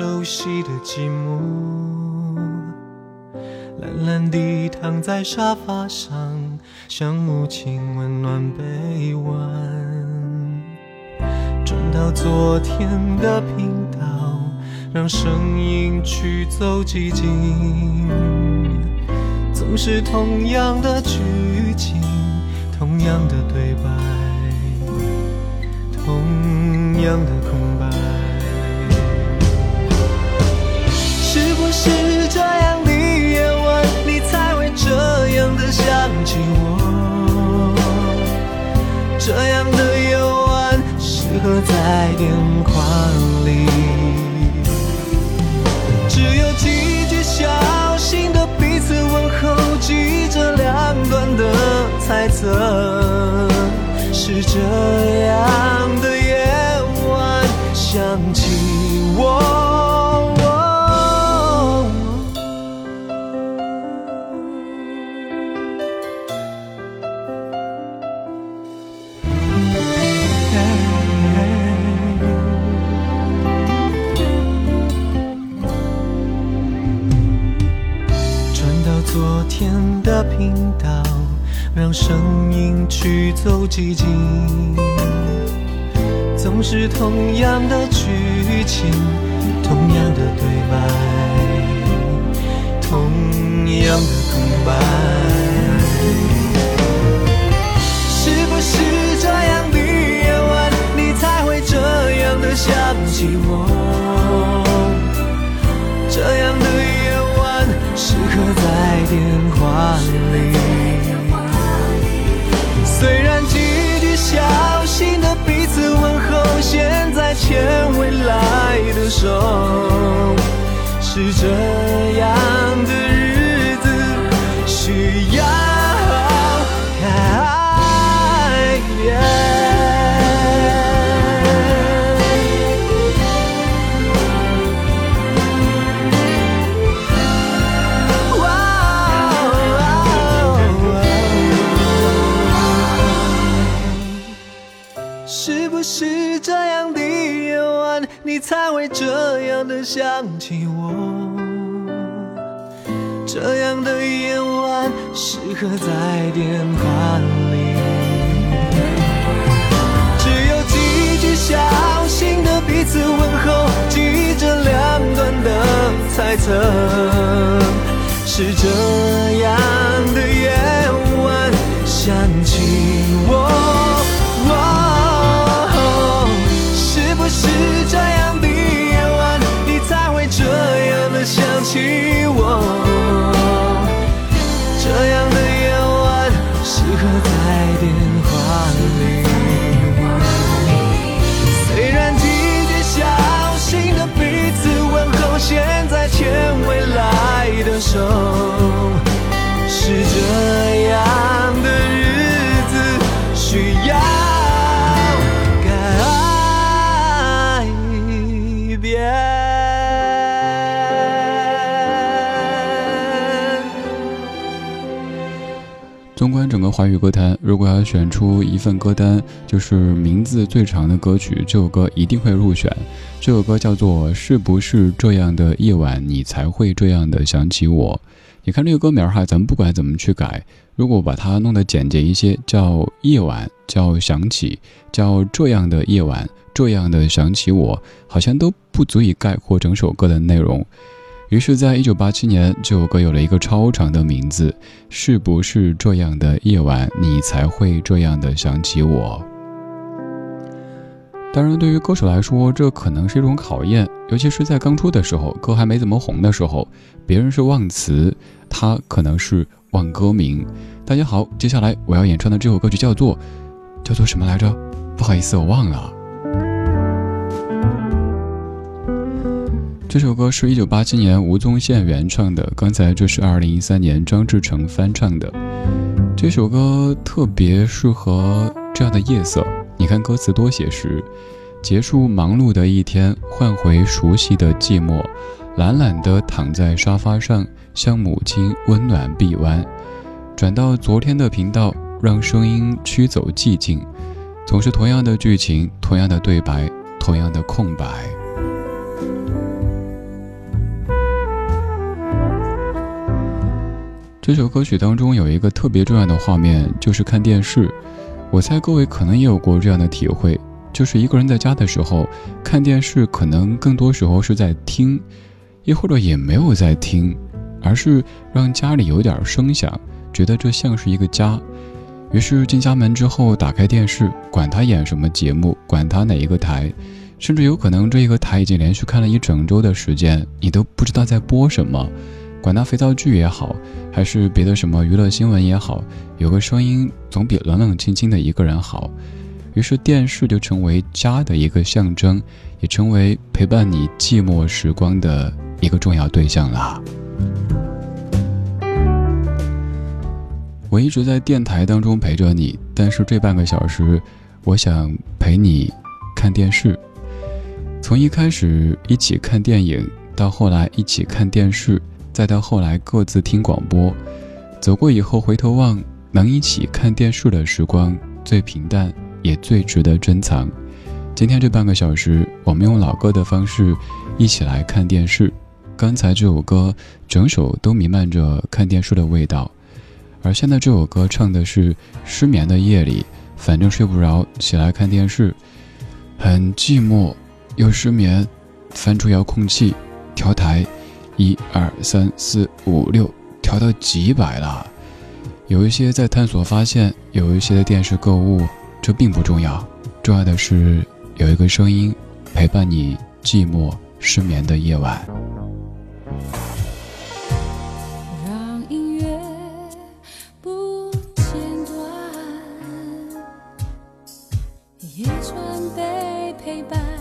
熟悉的寂寞。懒懒地躺在沙发上，像母亲温暖臂弯。转到昨天的频道，让声音驱走寂静。总是同样的剧情，同样的对白，同样的空是这样的夜晚，你才会这样的想起我？这样的夜晚，适合在电话里，只有几句小心的彼此问候，记着两端的猜测。是这样昨天的频道，让声音驱走寂静。总是同样的剧情，同样的对白，同样的空白。是不是这样的夜晚，你才会这样的想起我？这样的夜晚，适合在电话里。虽然几句小心的彼此问候，现在牵未来的手，是这样的刻在电话里，只有几句小心的彼此问候，记着两端的猜测。是这样的夜晚，想起华语歌坛，如果要选出一份歌单，就是名字最长的歌曲，这首歌一定会入选。这首歌叫做《是不是这样的夜晚，你才会这样的想起我》。你看这个歌名儿哈，咱们不管怎么去改，如果把它弄得简洁一些，叫夜晚，叫想起，叫这样的夜晚，这样的想起我，好像都不足以概括整首歌的内容。于是，在一九八七年，这首歌有了一个超长的名字，是不是这样的夜晚，你才会这样的想起我？当然，对于歌手来说，这可能是一种考验，尤其是在刚出的时候，歌还没怎么红的时候，别人是忘词，他可能是忘歌名。大家好，接下来我要演唱的这首歌曲叫做叫做什么来着？不好意思，我忘了。这首歌是一九八七年吴宗宪原创的，刚才这是二零一三年张志成翻唱的。这首歌特别适合这样的夜色，你看歌词多写实。结束忙碌的一天，换回熟悉的寂寞，懒懒地躺在沙发上，像母亲温暖臂弯。转到昨天的频道，让声音驱走寂静。总是同样的剧情，同样的对白，同样的空白。这首歌曲当中有一个特别重要的画面，就是看电视。我猜各位可能也有过这样的体会，就是一个人在家的时候看电视，可能更多时候是在听，亦或者也没有在听，而是让家里有点声响，觉得这像是一个家。于是进家门之后，打开电视，管他演什么节目，管他哪一个台，甚至有可能这一个台已经连续看了一整周的时间，你都不知道在播什么。管他肥皂剧也好，还是别的什么娱乐新闻也好，有个声音总比冷冷清清的一个人好。于是电视就成为家的一个象征，也成为陪伴你寂寞时光的一个重要对象啦。我一直在电台当中陪着你，但是这半个小时，我想陪你看电视。从一开始一起看电影，到后来一起看电视，再到后来各自听广播，走过以后回头望，能一起看电视的时光最平淡，也最值得珍藏。今天这半个小时，我们用老歌的方式一起来看电视。刚才这首歌，整首都弥漫着看电视的味道。而现在这首歌唱的是失眠的夜里，反正睡不着，起来看电视，很寂寞，又失眠，翻出遥控器，调台，一二三四五六，调到几百了。有一些在探索发现，有一些在电视购物，这并不重要，重要的是有一个声音陪伴你寂寞失眠的夜晚。陪伴。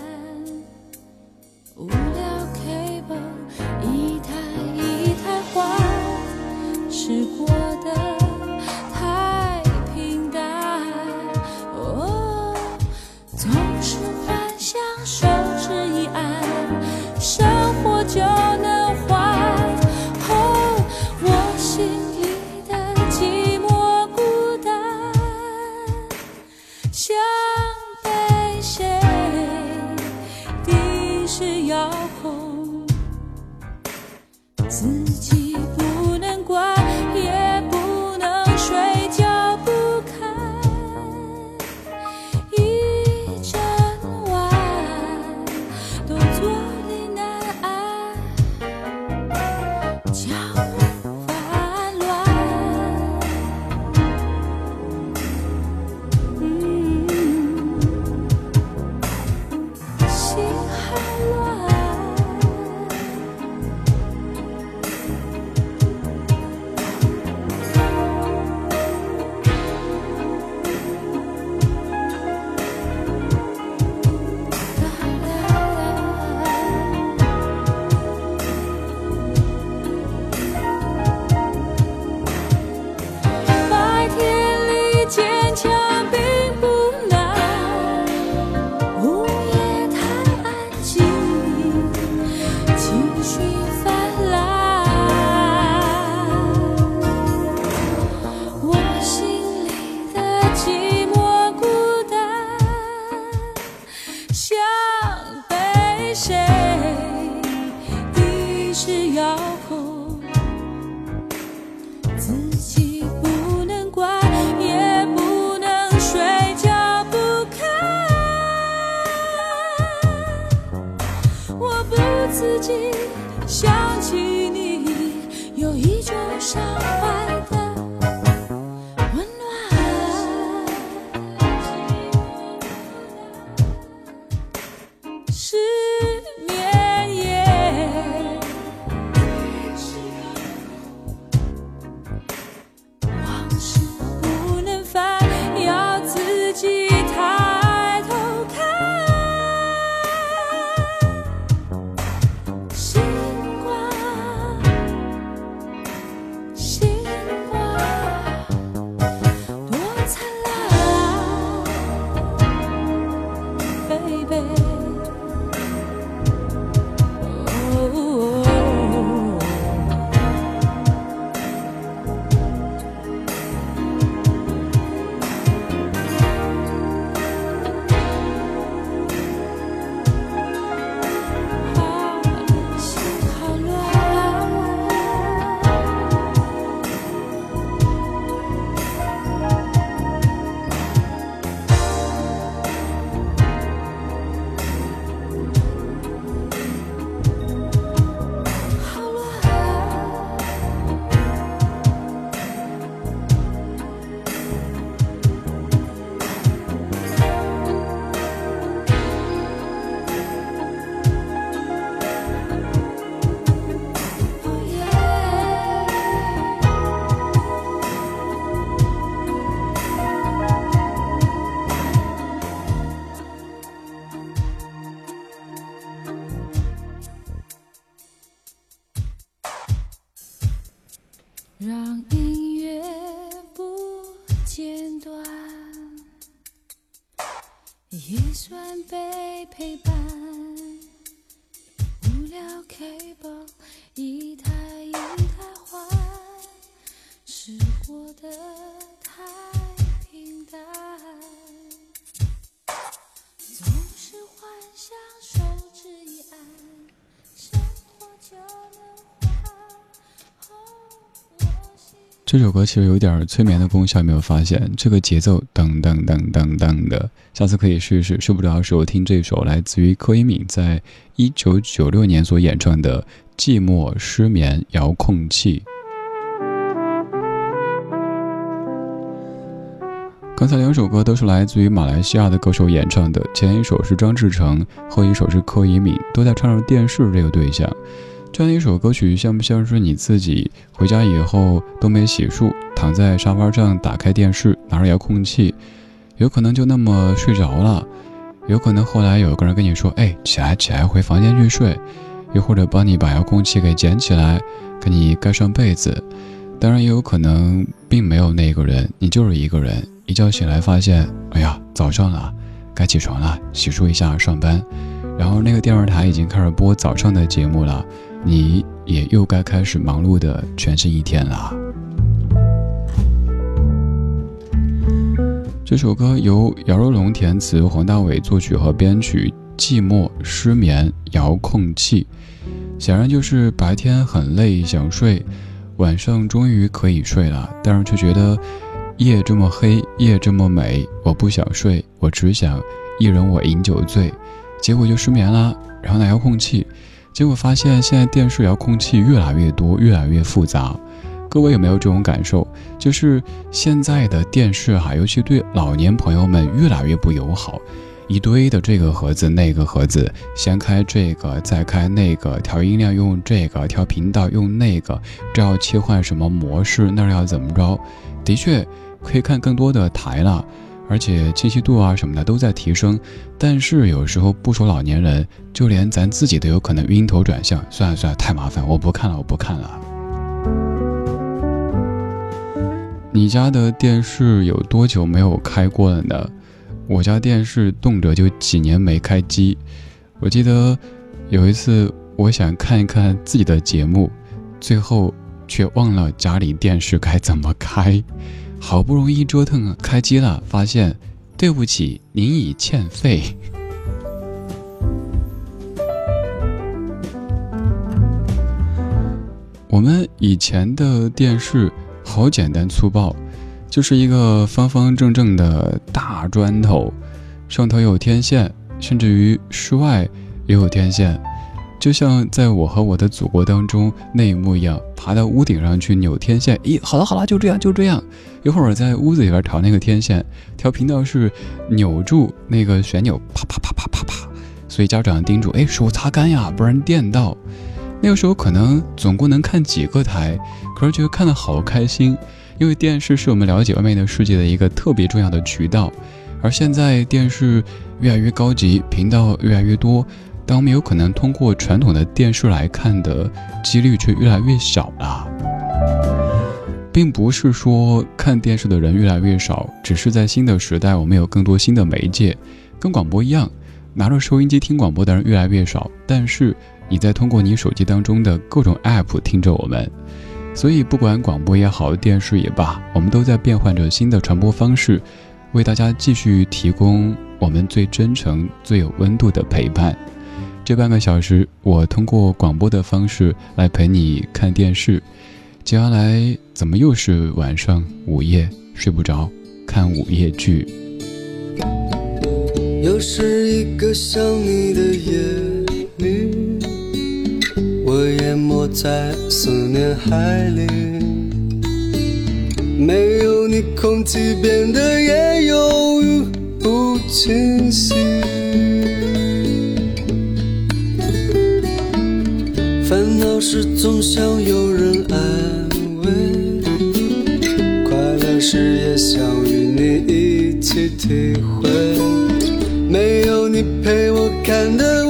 陪伴。无聊 cable 一台一台换，是过得太平淡。总是幻想手指一按，生活就能这首歌其实有点催眠的功效，有没有发现？这个节奏噔噔噔噔噔的，下次可以试试。睡不着的时候听这首，来自于柯以敏在一九九六年所演唱的《寂寞失眠遥控器》。刚才两首歌都是来自于马来西亚的歌手演唱的，前一首是张志成，后一首是柯以敏，都在唱着电视这个对象。这样一首歌曲，像不像是你自己回家以后都没洗漱，躺在沙发上打开电视，拿着遥控器，有可能就那么睡着了，有可能后来有个人跟你说：“哎，起来起来，回房间去睡。”又或者帮你把遥控器给捡起来，给你盖上被子。当然也有可能并没有那个人，你就是一个人。一觉醒来发现，哎呀，早上了，该起床了，洗漱一下上班。然后那个电视台已经开始播早上的节目了。你也又该开始忙碌的全新一天了。这首歌由姚若龙填词，黄大炜作曲和编曲。寂寞失眠遥控器，显然就是白天很累想睡，晚上终于可以睡了，但是却觉得夜这么黑，夜这么美，我不想睡，我只想一人我饮酒醉，结果就失眠了。然后拿遥控器。结果发现，现在电视遥控器越来越多，越来越复杂。各位有没有这种感受？就是现在的电视哈，尤其对老年朋友们越来越不友好。一堆的这个盒子，那个盒子，先开这个，再开那个，调音量用这个，调频道用那个，这要切换什么模式，那要怎么着？的确可以看更多的台了。而且清晰度啊什么的都在提升，但是有时候不说老年人，就连咱自己都有可能晕头转向。算了算了，太麻烦，我不看了，我不看了。你家的电视有多久没有开过了呢？我家电视动辄就几年没开机。我记得有一次，我想看一看自己的节目，最后却忘了家里电视该怎么开。好不容易折腾，开机了，发现对不起，您已欠费。我们以前的电视好简单粗暴，就是一个方方正正的大砖头，上头有天线，甚至于室外也有天线。就像在我和我的祖国当中那一幕一样，爬到屋顶上去扭天线。咦，好了好了，就这样就这样。一会儿在屋子里边调那个天线，调频道是扭住那个旋钮，啪啪啪啪啪啪。所以家长叮嘱：哎，手擦干呀，不然电到。那个时候可能总共能看几个台，可是觉得看得好开心，因为电视是我们了解外面的世界的一个特别重要的渠道。而现在电视越来越高级，频道越来越多。但我们有可能通过传统的电视来看的几率却越来越小了，并不是说看电视的人越来越少，只是在新的时代，我们有更多新的媒介，跟广播一样，拿着收音机听广播的人越来越少，但是你在通过你手机当中的各种 app 听着我们，所以不管广播也好，电视也罢，我们都在变换着新的传播方式，为大家继续提供我们最真诚、最有温度的陪伴。这半个小时，我通过广播的方式来陪你看电视。接下来怎么又是晚上午夜睡不着，看午夜剧？又是一个想你的夜里，我淹没在思念海里，没有你，空气变得也忧郁不清晰。是总想有人安慰，快乐时也想与你一起体会。没有你陪我看的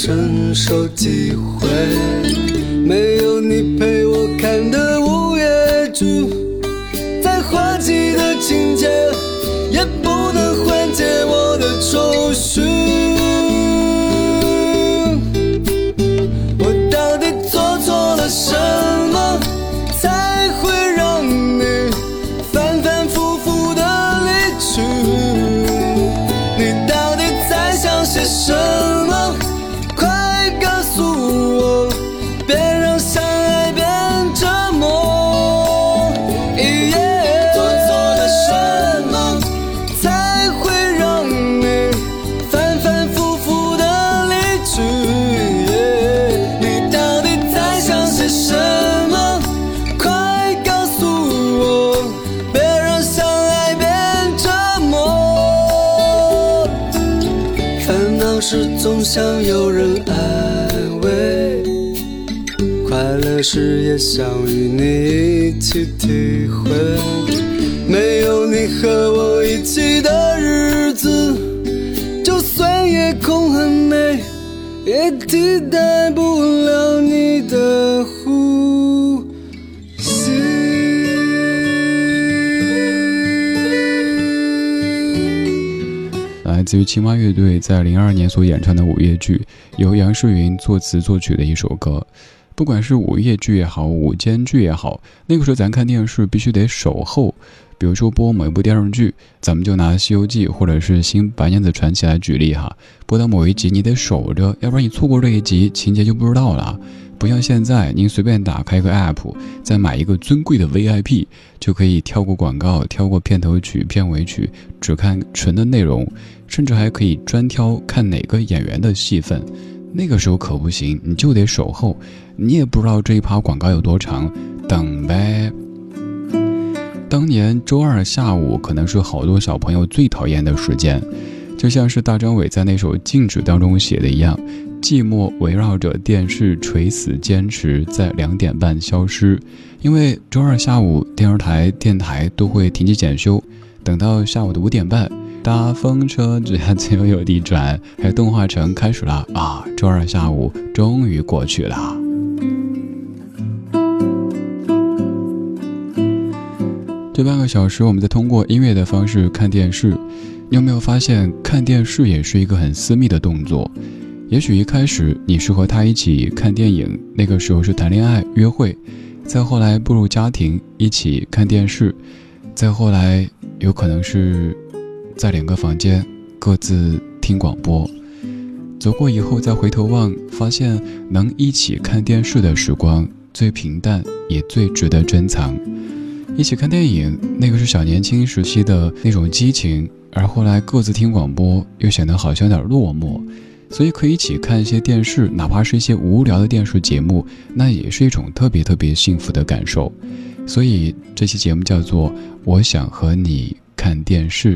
还能承受想有人安慰，快乐时也想与你一起体会。没有你和我一起的日子，就算夜空很美，也替代不了你的自于青蛙乐队在零二年所演唱的午夜剧，由杨诗云作词作曲的一首歌。不管是午夜剧也好，午间剧也好，那个时候咱看电视必须得守候。比如说播某一部电视剧，咱们就拿《西游记》或者是《新白娘子传奇》来举例哈。播到某一集，你得守着，要不然你错过这一集，情节就不知道了。不像现在，您随便打开一个 app，再买一个尊贵的 VIP，就可以跳过广告，跳过片头曲、片尾曲，只看纯的内容，甚至还可以专挑看哪个演员的戏份。那个时候可不行，你就得守候，你也不知道这一趴广告有多长，等呗。当年周二下午可能是好多小朋友最讨厌的时间，就像是大张伟在那首《静止》当中写的一样，寂寞围绕着电视垂死坚持，在两点半消失。因为周二下午电视台、电台都会停机检修，等到下午的五点半，大风车只要自由有地转，还有动画城开始了啊！周二下午终于过去了。这半个小时，我们在通过音乐的方式看电视。你有没有发现，看电视也是一个很私密的动作？也许一开始你是和他一起看电影，那个时候是谈恋爱约会；再后来步入家庭，一起看电视；再后来有可能是在两个房间各自听广播。走过以后再回头望，发现能一起看电视的时光最平淡，也最值得珍藏。一起看电影，那个是小年轻时期的那种激情，而后来各自听广播，又显得好像有点落寞。所以可以一起看一些电视，哪怕是一些无聊的电视节目，那也是一种特别特别幸福的感受。所以这期节目叫做《我想和你看电视》。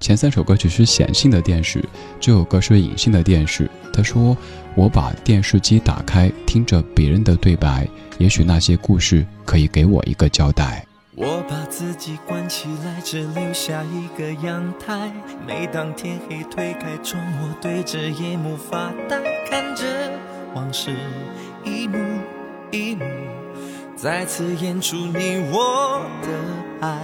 前三首歌曲是显性的电视，这首歌是隐性的电视。他说：“我把电视机打开，听着别人的对白，也许那些故事可以给我一个交代。”我把自己关起来，只留下一个阳台。每当天黑推开窗，我对着夜幕发呆，看着往事一幕一幕，再次演出你我的爱。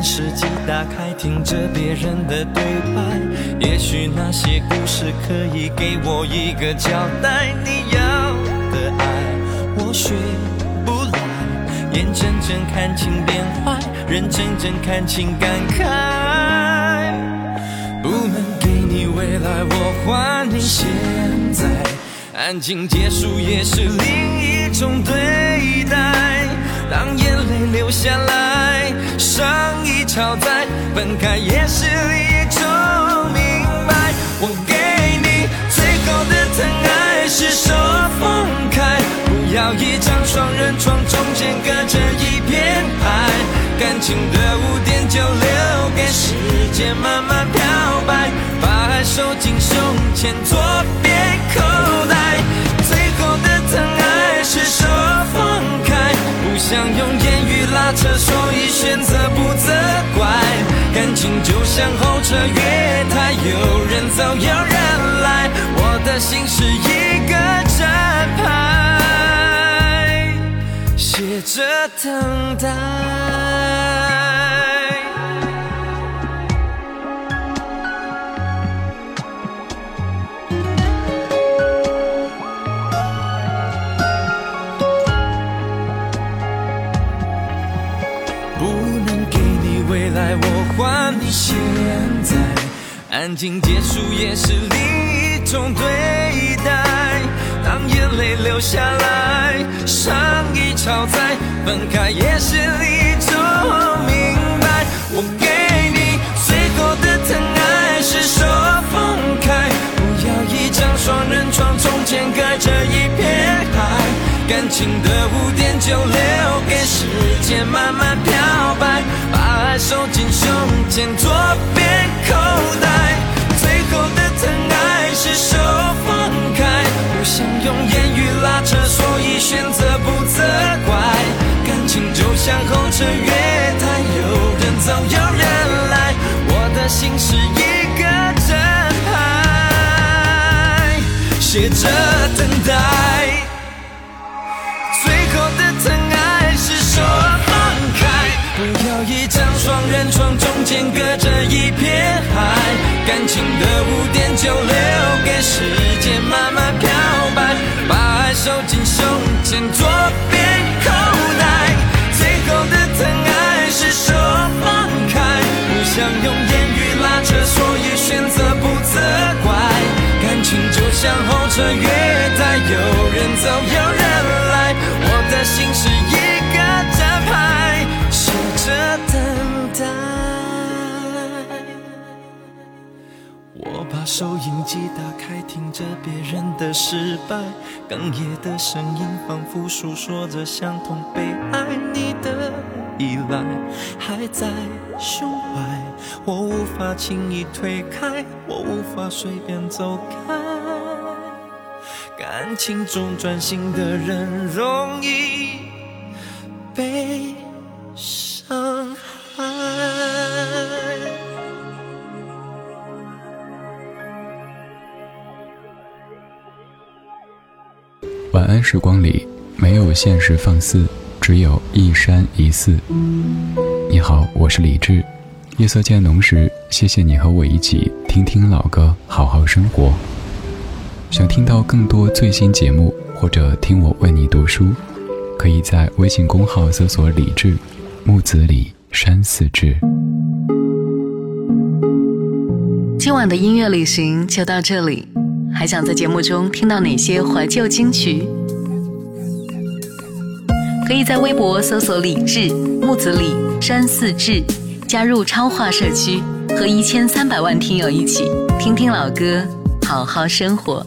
电视机打开，听着别人的对白，也许那些故事可以给我一个交代。你要的爱，我学不来，眼睁睁看情变坏，人睁睁看情感慨。不能给你未来，我还你现在，安静结束也是另一种对待。当眼泪流下来。超载，分开也是一种明白。我给你最后的疼爱是手放开，不要一张双人床，中间隔着一片海。感情的污点就留给时间慢慢漂白，把爱收进胸前左边口车，所以选择不责怪。感情就像候车月台，有人走有人来，我的心是一个站牌，写着等待。感情结束也是另一种对待。当眼泪流下来，伤已超载，分开也是另一种明白。我给你最后的疼爱是手放开，不要一张双人床，中间隔着一片海。感情的污点就留给时间慢慢漂白，把爱收进胸前左边口候车月台，有人走有人来，我的心是一个站牌，写着等待。最后的疼爱是说放开。不要一张双人床中间隔着一片海，感情的污点就留给时间慢慢漂白，把爱收进胸前左边情就像候车月台，有人走有人来，我的心是一个站牌，写着等待。我把收音机打开，听着别人的失败，哽咽的声音仿佛诉说着相同悲哀。你的依赖还在胸怀，我无法轻易推开，我无法随便走开。感情中专心的人容易被伤害。晚安时光里没有现实放肆，只有一山一寺。你好，我是李志。夜色渐浓时，谢谢你和我一起听听老歌，好好生活。想听到更多最新节目，或者听我为你读书，可以在微信公号搜索“李志木子李山寺志”。今晚的音乐旅行就到这里。还想在节目中听到哪些怀旧金曲？可以在微博搜索“李志木子李山寺志”，加入超话社区，和一千三百万听友一起听听老歌，好好生活。